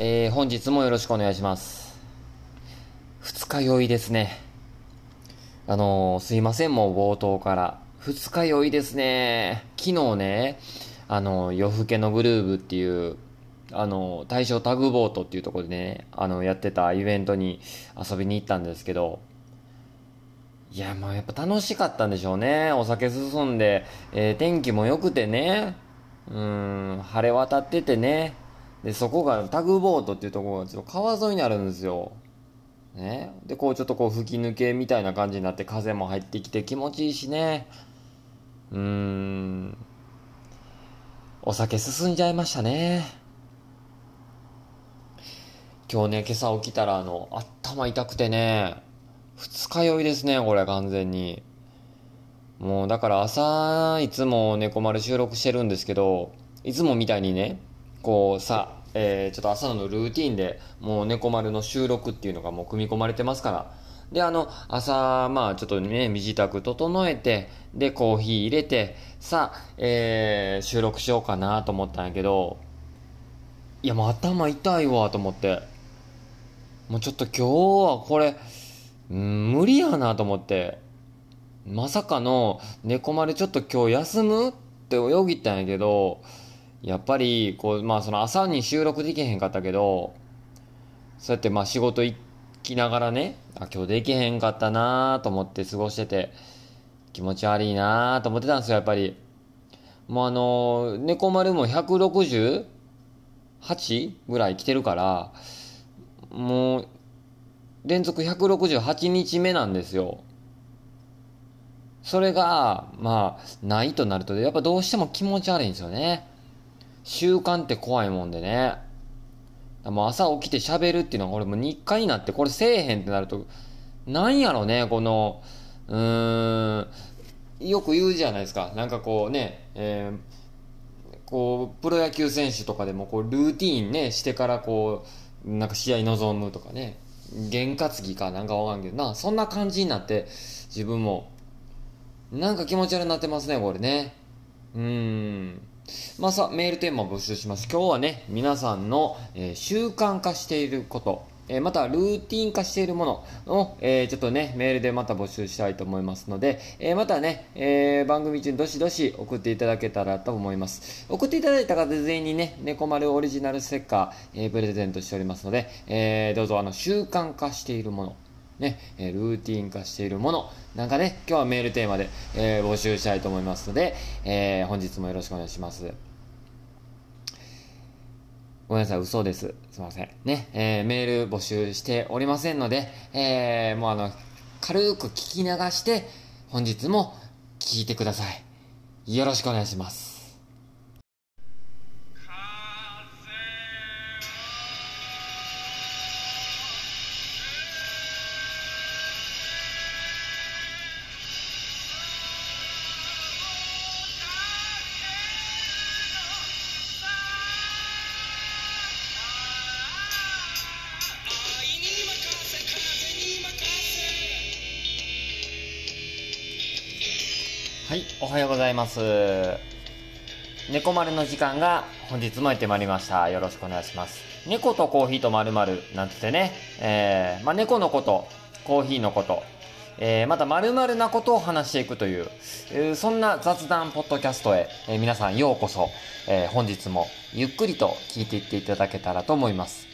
えー、本日もよろしくお願いします。二日酔いですね。あのー、すいません、もう冒頭から。二日酔いですね。昨日ね、あのー、夜更けのグルーブっていう、あの、大正タグボートっていうとこでね、あの、やってたイベントに遊びに行ったんですけど、いや、まあやっぱ楽しかったんでしょうね。お酒進んで、え天気も良くてね、うん、晴れ渡っててね。で、そこがタグボートっていうところがちょっと川沿いにあるんですよ。ね。で、こうちょっとこう吹き抜けみたいな感じになって風も入ってきて気持ちいいしね。うん。お酒進んじゃいましたね。今日ね、今朝起きたらあの、頭痛くてね、二日酔いですね、これ完全に。もうだから朝、いつも猫丸収録してるんですけど、いつもみたいにね、こうさ、えー、ちょっと朝のルーティンで、もう猫丸の収録っていうのがもう組み込まれてますから。で、あの、朝、まあちょっとね、身支度整えて、で、コーヒー入れて、さあ、えー、収録しようかなと思ったんやけど、いやもう頭痛いわと思って。もうちょっと今日はこれ、無理やなと思って。まさかの猫丸ちょっと今日休むってよぎたんやけど、やっぱり、こう、まあその朝に収録できへんかったけど、そうやってまあ仕事行きながらね、あ、今日できへんかったなと思って過ごしてて、気持ち悪いなと思ってたんですよ、やっぱり。もうあの、猫丸も 168? ぐらい来てるから、もう、連続168日目なんですよ。それが、まあ、ないとなると、やっぱどうしても気持ち悪いんですよね。習慣って怖いもんでね。もう朝起きて喋るっていうのはこれもう日課になって、これせえへんってなると、なんやろね、この、うーん、よく言うじゃないですか。なんかこうね、えーこう、プロ野球選手とかでも、こう、ルーティーンね、してからこう、なんか試合臨むとかね、験担ぎかなんかわかんけどな、そんな感じになって、自分も、なんか気持ち悪くなってますね、これね。うーん。まあさ、メールテーマを募集します。今日はね、皆さんの、えー習慣化していること、えーまたルーティン化しているものを、えーちょっとね、メールでまた募集したいと思いますので、えーまたね、え番組中にどしどし送っていただけたらと思います。送っていただいた方全員にね、猫丸オリジナルステッカー、えプレゼントしておりますので、えどうぞあの、習慣化しているもの、ね、ルーティン化しているもの、なんかね、今日はメールテーマで、えー募集したいと思いますので、えー本日もよろしくお願いします。ごめんなさい、嘘です。すいません。ね、えーメール募集しておりませんので、えーもうあの、軽く聞き流して、本日も聞いてください。よろしくお願いします。はい、おはようございます。猫丸の時間が本日もやってまいりました。よろしくお願いします。猫とコーヒーと〇〇なんつってね、えー、まあ、猫のこと、コーヒーのこと、えー、また〇〇なことを話していくという、えーそんな雑談ポッドキャストへ、えー皆さんようこそ、え本日もゆっくりと聞いていっていただけたらと思います。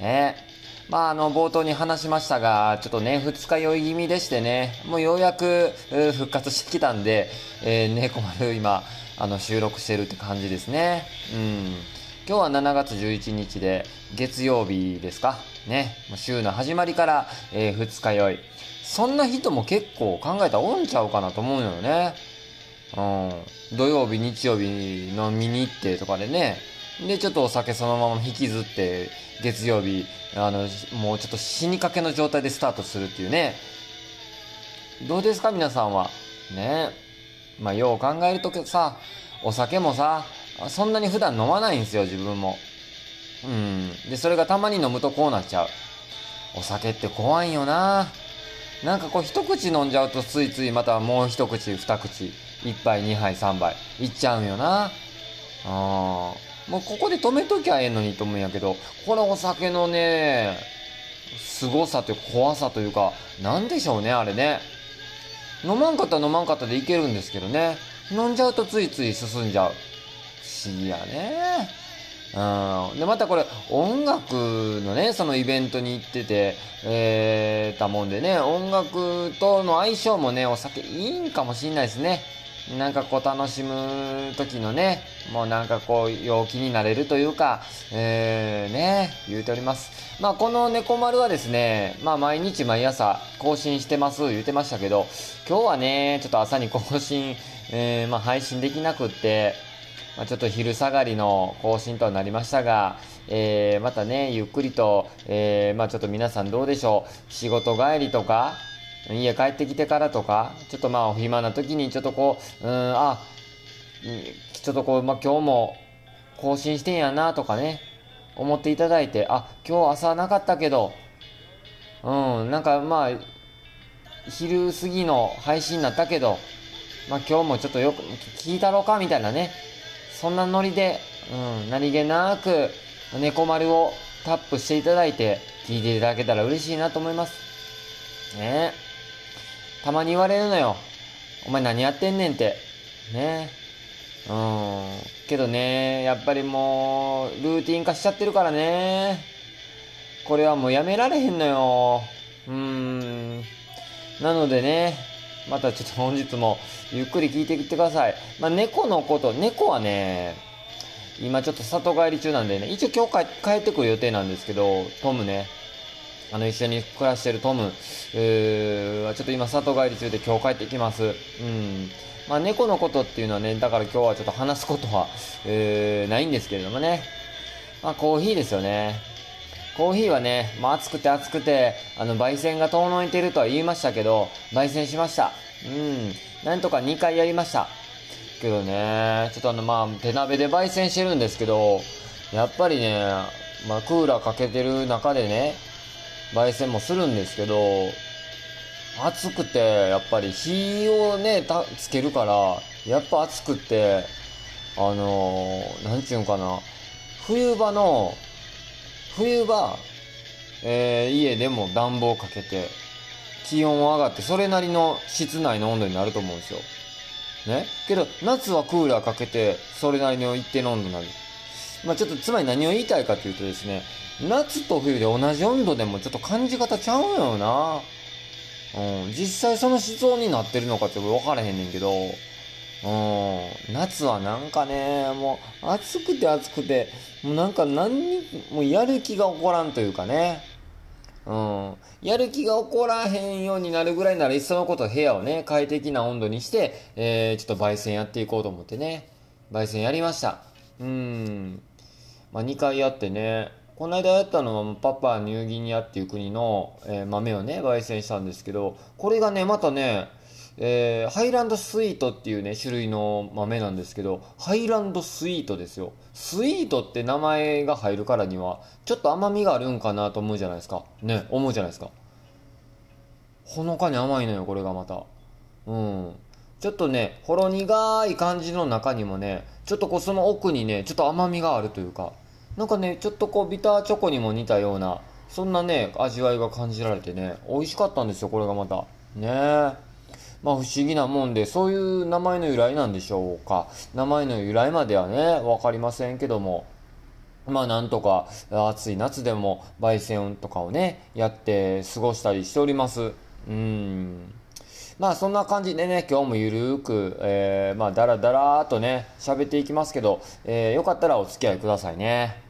ねまあ、あの、冒頭に話しましたが、ちょっとね、二日酔い気味でしてね、もうようやく復活してきたんで、えー、猫丸今、あの、収録してるって感じですね。うん。今日は7月11日で、月曜日ですか？ね。週の始まりから、えー二日酔い。そんな人も結構考えたらおんちゃうかなと思うのよね。うん。土曜日、日曜日飲みに行ってとかでね。で、ちょっとお酒そのまま引きずって、月曜日、あの、もうちょっと死にかけの状態でスタートするっていうね。どうですか？皆さんは。ねまあ、よう考えるとさ、お酒もさ、そんなに普段飲まないんですよ、自分も。うん。で、それがたまに飲むとこうなっちゃう。お酒って怖いよななんかこう一口飲んじゃうとついついまたもう一口、二口、一杯、二杯、三杯、いっちゃうんよな。あーもうここで止めときゃええのにと思うんやけど、このお酒のね、凄さというか怖さというか、なんでしょうね、あれね。飲まんかったら飲まんかったでいけるんですけどね。飲んじゃうとついつい進んじゃう。不思議やね。うん。で、またこれ、音楽のね、そのイベントに行ってて、えー、たもんでね、音楽との相性もね、お酒いいんかもしんないですね。なんかこう楽しむ時のね、もうなんかこう陽気になれるというか、えー、ね、言うております。まあこの猫丸はですね、まあ毎日毎朝更新してます言うてましたけど、今日はね、ちょっと朝に更新、えー、まあ配信できなくって、まあ、ちょっと昼下がりの更新となりましたが、えー、またね、ゆっくりと、えー、まあちょっと皆さんどうでしょう？仕事帰りとか、家帰ってきてからとか、ちょっとまあお暇な時にちょっとこう、うん、あ、ちょっとこう、まあ今日も更新してんやなとかね、思っていただいて、あ、今日朝なかったけど、うん、なんかまあ、昼過ぎの配信になったけど、まあ今日もちょっとよく聞いたろうかみたいなね、そんなノリで、うん、何気なく、猫丸をタップしていただいて、聞いていただけたら嬉しいなと思います。ねたまに言われるのよ。お前何やってんねんって。ねうん。けどね、やっぱりもう、ルーティン化しちゃってるからね。これはもうやめられへんのよ。うーん。なのでね、またちょっと本日もゆっくり聞いていってください。まあ、猫のこと、猫はね、今ちょっと里帰り中なんでね、一応今日帰帰ってくる予定なんですけど、トムね、あの一緒に暮らしてるトム、えー、ちょっと今里帰り中で今日帰ってきます。うん。まあ猫のことっていうのはね、だから今日はちょっと話すことは、えー、ないんですけれどもね。まあコーヒーですよね。コーヒーはね、まあ暑くて暑くて、あの、焙煎が遠のいてるとは言いましたけど、焙煎しました。うん。なんとか2回やりました。けどね、ちょっとあの、まあ、手鍋で焙煎してるんですけど、やっぱりね、まあ、クーラーかけてる中でね、焙煎もするんですけど、暑くて、やっぱり火をね、たつけるから、やっぱ暑くて、あのー、なんちゅうんかな、冬場の、冬場、えー家でも暖房かけて、気温上がって、それなりの室内の温度になると思うんですよ。ね？けど、夏はクーラーかけて、それなりの一定の温度になる。まあちょっと、つまり何を言いたいかというとですね、夏と冬で同じ温度でもちょっと感じ方ちゃうよな。うん。実際その室温になってるのかって分からへんねんけど、うん。夏はなんかね、もう暑くて暑くて、もうなんか何にもやる気が起こらんというかね。うん。やる気が起こらへんようになるぐらいなら、いっそのこと部屋をね、快適な温度にして、えー、ちょっと焙煎やっていこうと思ってね、焙煎やりました。うん。まあ、2回やってね、この間やったのはパパニューギニアっていう国の、えー豆をね、焙煎したんですけど、これがね、またね、えーハイランドスイートっていうね、種類の豆なんですけど、ハイランドスイートですよ。スイートって名前が入るからには、ちょっと甘みがあるんかなと思うじゃないですか。ね、思うじゃないですか。ほのかに甘いのよ、これがまた。うん。ちょっとね、ほろ苦い感じの中にもね、ちょっとこうその奥にね、ちょっと甘みがあるというか、なんかね、ちょっとこうビターチョコにも似たような、そんなね、味わいが感じられてね、美味しかったんですよ、これがまた。ねえ。まあ不思議なもんで、そういう名前の由来なんでしょうか。名前の由来まではね、わかりませんけども。まあなんとか暑い夏でも焙煎とかをね、やって過ごしたりしております。うん。まあそんな感じでね、今日もゆるーく、えー、まあだらだらーとね、喋っていきますけど、えー、よかったらお付き合いくださいね。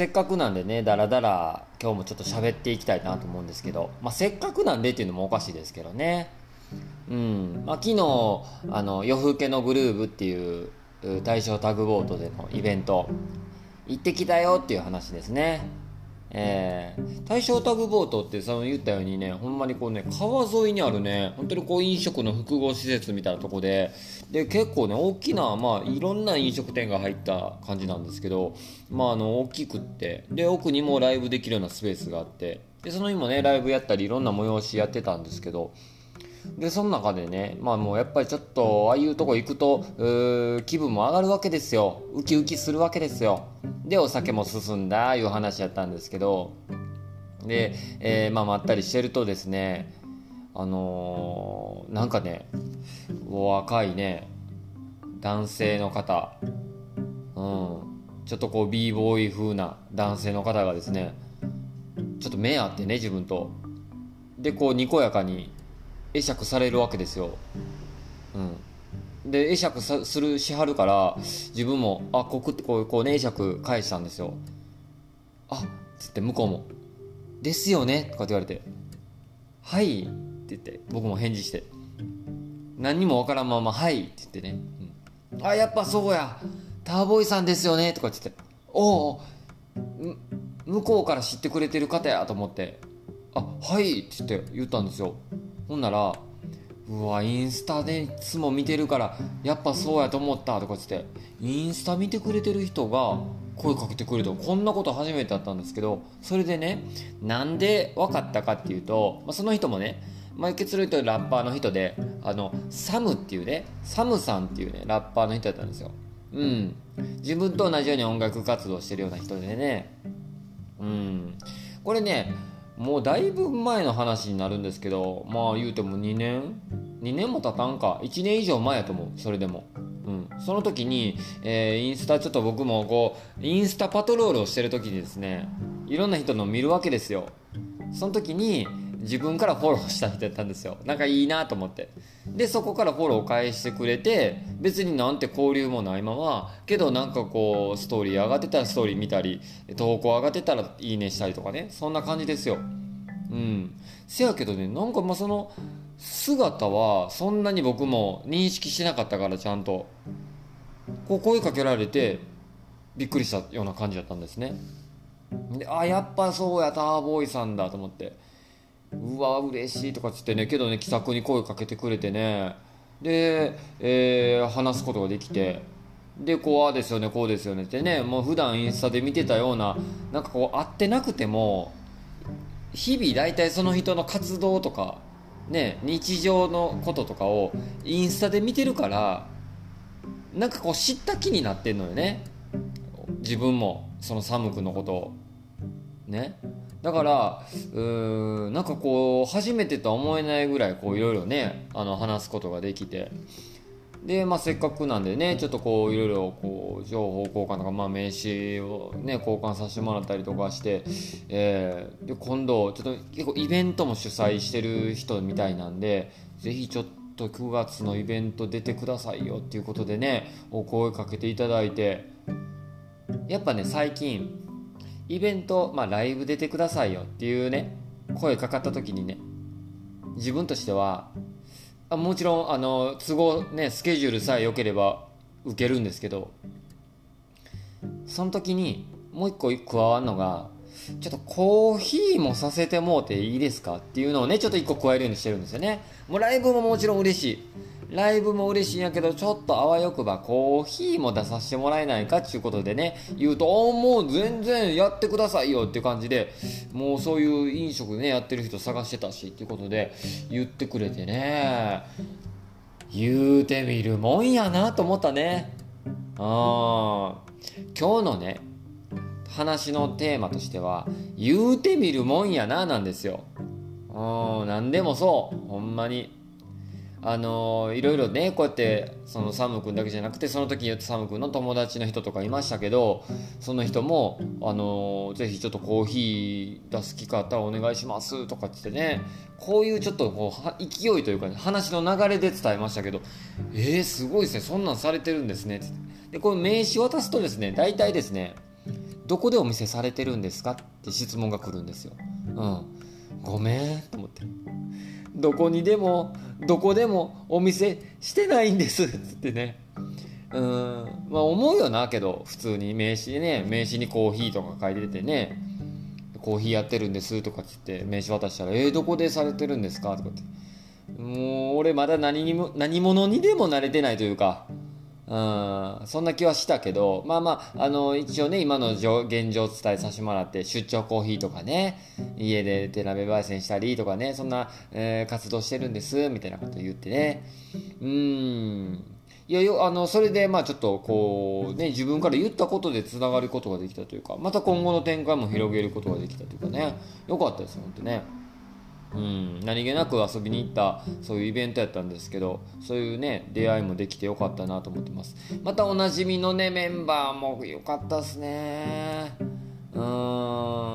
せっかくなんでね、だらだら今日もちょっと喋っていきたいなと思うんですけど、まあ、せっかくなんでっていうのもおかしいですけどね。うん。まあ、昨日、あの、夜更けのグルーブっていうう大正タグボートでのイベント、行ってきたよっていう話ですね。えー、大正タグボートってその言ったようにねほんまにこうね川沿いにあるね本当にこう飲食の複合施設みたいなとこでで結構ね大きなまあいろんな飲食店が入った感じなんですけどまああの大きくってで奥にもライブできるようなスペースがあってでその日もねライブやったりいろんな催しやってたんですけどでその中でねまあもうやっぱりちょっとああいうとこ行くと気分も上がるわけですよ。ウキウキするわけですよ。でお酒も進んだいう話やったんですけど。で、えーまあまったりしてるとですねあのーなんかねお若いね男性の方うんちょっとこう b ボーイ風な男性の方がですねちょっと目あってね自分と。でこうにこやかに会釈されるわけですよ。うん、で会釈するしはるから自分も「あこく」ってこうこうね会釈返したんですよ。あっつって向こうも「ですよね」とかって言われて「はい」って言って僕も返事して何にもわからんまま「はい」って言ってね「うん、あやっぱそうやターボーイさんですよね」とかって言って「おお向こうから知ってくれてる方や」と思って「あはい」って言って言ったんですよ。ほんなら「うわインスタでいつも見てるからやっぱそうやと思った」とかつってインスタ見てくれてる人が声かけてくれたこんなこと初めてだったんですけどそれでねなんで分かったかっていうと、まあ、その人もねまあ、結論言うとラッパーの人であのサムっていうねサムさんっていうねラッパーの人だったんですよ。うん。自分と同じように音楽活動してるような人でね。うん。これねもうだいぶ前の話になるんですけどまあ言うても2年？2年も経たんか。1年以上前やと思う。それでも、うん、その時に、えーインスタちょっと僕もこうインスタパトロールをしてる時にですねいろんな人の見るわけですよ。その時に自分からフォローした人やったんですよ。なんかいいなと思って。でそこからフォロー返してくれて別になんて交流もないままけどなんかこうストーリー上がってたらストーリー見たり投稿上がってたらいいねしたりとかね。そんな感じですよ。うん。せやけどねなんかまあその姿はそんなに僕も認識してなかったからちゃんと。こう声かけられてびっくりしたような感じだったんですね。であやっぱそうやターボーイさんだと思って。うわ嬉しいとかっつってねけどね気さくに声かけてくれてね。で、えー話すことができて。でこうああですよねこうですよねってねもう普段インスタで見てたようななんかこう会ってなくても日々大体その人の活動とかね日常のこととかをインスタで見てるからなんかこう知った気になってんのよね。自分もそのサム君のことを。ね。だからうーんなんかこう初めてとは思えないぐらいこういろいろねあの話すことができて。で、まあ、せっかくなんでねちょっとこういろいろこう情報交換とか、まあ、名刺をね交換させてもらったりとかして、えーで今度ちょっと結構イベントも主催してる人みたいなんでぜひちょっと9月のイベント出てくださいよっていうことでねお声かけていただいて。やっぱね最近イベント、まあ、ライブ出てくださいよっていうね声かかった時にね自分としてはあもちろんあの都合ねスケジュールさえ良ければ受けるんですけどその時にもう一個加わるのがちょっとコーヒーもさせてもうていいですかっていうのをねちょっと一個加えるようにしてるんですよね。もうライブももちろん嬉しい。ライブも嬉しいんやけどちょっとあわよくばコーヒーも出させてもらえないかっていうことでね言うと「おーもう全然やってくださいよ」って感じでもうそういう飲食ねやってる人探してたしっていうことで言ってくれてね。言うてみるもんやなと思ったね。あー。今日のね話のテーマとしては言うてみるもんやななんですよ。うん何でもそう。ほんまに。あのいろいろねこうやってそのサム君だけじゃなくてその時に言ったサム君の友達の人とかいましたけどその人もあのぜひちょっとコーヒー出す機会あったらお願いしますとかって言ってねこういうちょっとこう勢いというか、ね、話の流れで伝えましたけどえー、すごいですねそんなんされてるんですねってでこれ名刺渡すとですね大体ですねどこでお店されてるんですかって質問が来るんですよ。うん、ごめんと思って。どこにでもどこでもお店してないんです。っ つってね。うん。まあ思うよなけど。普通に。名刺でね。名刺にコーヒーとか書いててね。コーヒーやってるんですとかっつって名刺渡したら「えー、どこでされてるんですか?」とかって。もう俺まだ何にも何者にでも慣れてないというか。うんそんな気はしたけどまあまああの一応ね今の現状を伝えさせてもらって出張コーヒーとかね家で手鍋焙煎したりとかねそんな、えー活動してるんですみたいなこと言ってね。うん。いやよあのそれでまあちょっとこうね自分から言ったことでつながることができたというかまた今後の展開も広げることができたというかね。よかったです本当ね。うん、何気なく遊びに行ったそういうイベントやったんですけどそういうね出会いもできてよかったなと思ってます。またおなじみのねメンバーもよかったっすね。うん。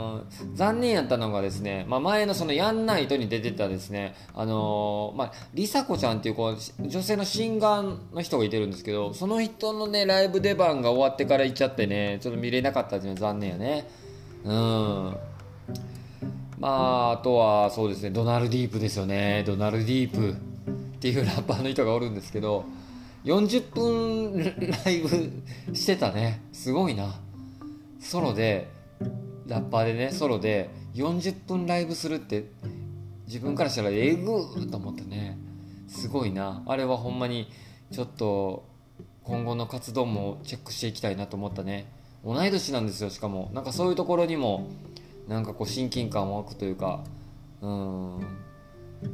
残念やったのがですね、まあ、前のその「やんないと」に出てたですねあのーまあ梨紗子ちゃんっていう子女性のシンガーの人がいてるんですけどその人のねライブ出番が終わってから行っちゃってねちょっと見れなかったっていうのは残念やね。うん。まああとはそうですねドナルディープですよね。ドナルディープ。っていうラッパーの人がおるんですけど40分ライブしてたね。すごいな。ソロでラッパーでねソロで40分ライブするって自分からしたらえぐーと思ってね。すごいな。あれはほんまにちょっと今後の活動もチェックしていきたいなと思ったね。同い年なんですよしかも。なんかそういうところにもなんかこう親近感湧くというかうん。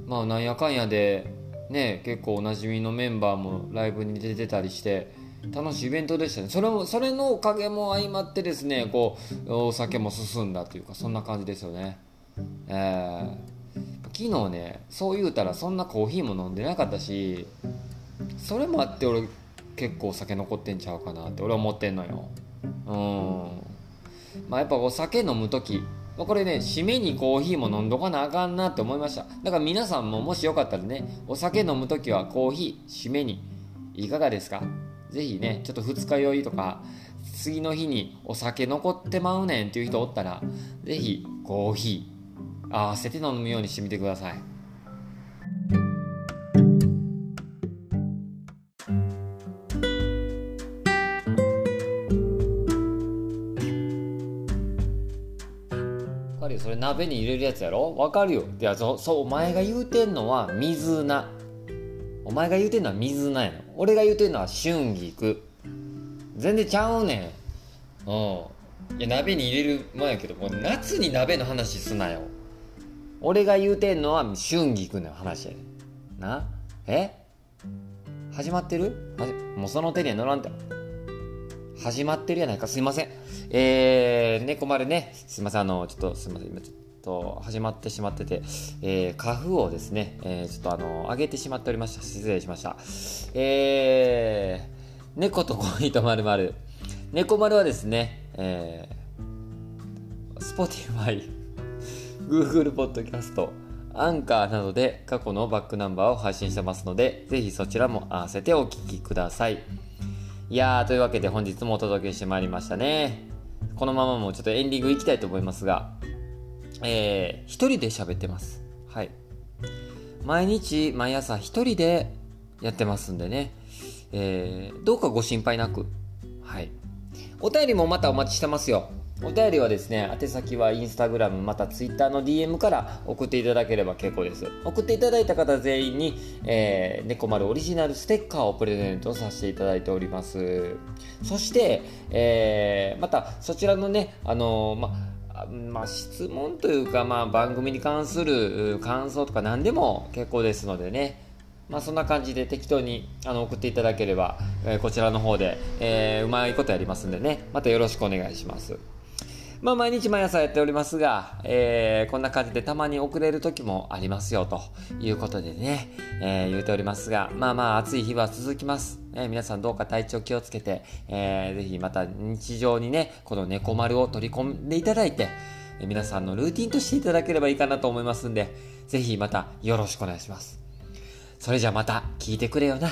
まあなんやかんやでね結構おなじみのメンバーもライブに出てたりして楽しいイベントでしたね。それもそれのおかげも相まってですねこうお酒も進んだというかそんな感じですよね。えー昨日ねそう言うたらそんなコーヒーも飲んでなかったしそれもあって俺結構お酒残ってんちゃうかなって俺は思ってんのよ。うん。まあやっぱお酒飲む時まこれね締めにコーヒーも飲んどかなあかんなって思いました。だから皆さんももしよかったらねお酒飲む時はコーヒー締めにいかがですか？ぜひねちょっと二日酔いとか次の日にお酒残ってまうねんっていう人おったらぜひコーヒー合わせて飲むようにしてみてください。鍋に入れるやつやろ？わかるよ。いやそそうお前が言うてんのは水菜。お前が言うてんのは水菜やの俺が言うてんのは春菊。全然ちゃうねん。うん。いや鍋に入れるもんやけどもう夏に鍋の話すなよ。俺が言うてんのは春菊の話やねん。な？え？始まってる？はじもうその手には乗らんて。始まってるやないか。すいません。えー、猫丸ね。すいません。あのちょっとすいません。今ちょっとと始まってしまってて、えー、花粉をですね、えー、ちょっとあの上げてしまっておりました失礼しましたえー、猫と恋とまるまる猫丸はですねえー、Spotify Google Podcast アンカーなどで過去のバックナンバーを配信してますので、ぜひそちらも合わせてお聴きください。いやー、というわけで本日もお届けしてまいりましたね。このままもうちょっとエンディングいきたいと思いますが、えー、一人で喋ってます。はい。毎日、毎朝一人でやってますんでね、えー、どうかご心配なく、はい。お便りもまたお待ちしてますよ。お便りはですね、宛先はインスタグラムまたツイッターの DM から送っていただければ結構です。送っていただいた方全員に、えー、猫丸オリジナルステッカーをプレゼントさせていただいております。そして、えー、またそちらのね、あのーままあ、質問というか、まあ、番組に関する感想とか何でも結構ですのでね、まあ、そんな感じで適当にあの送っていただければ、えーこちらの方で、えーうまいことやりますんでねまたよろしくお願いします。まあ、毎日毎朝やっておりますが、えーこんな感じでたまに遅れる時もありますよということでね、えー言うておりますが、まあまあ暑い日は続きます。えー皆さんどうか体調気をつけて、えーぜひまた日常にね、この猫丸を取り込んでいただいて、えー皆さんのルーティンとしていただければいいかなと思いますんで、ぜひまたよろしくお願いします。それじゃあまた聞いてくれよな。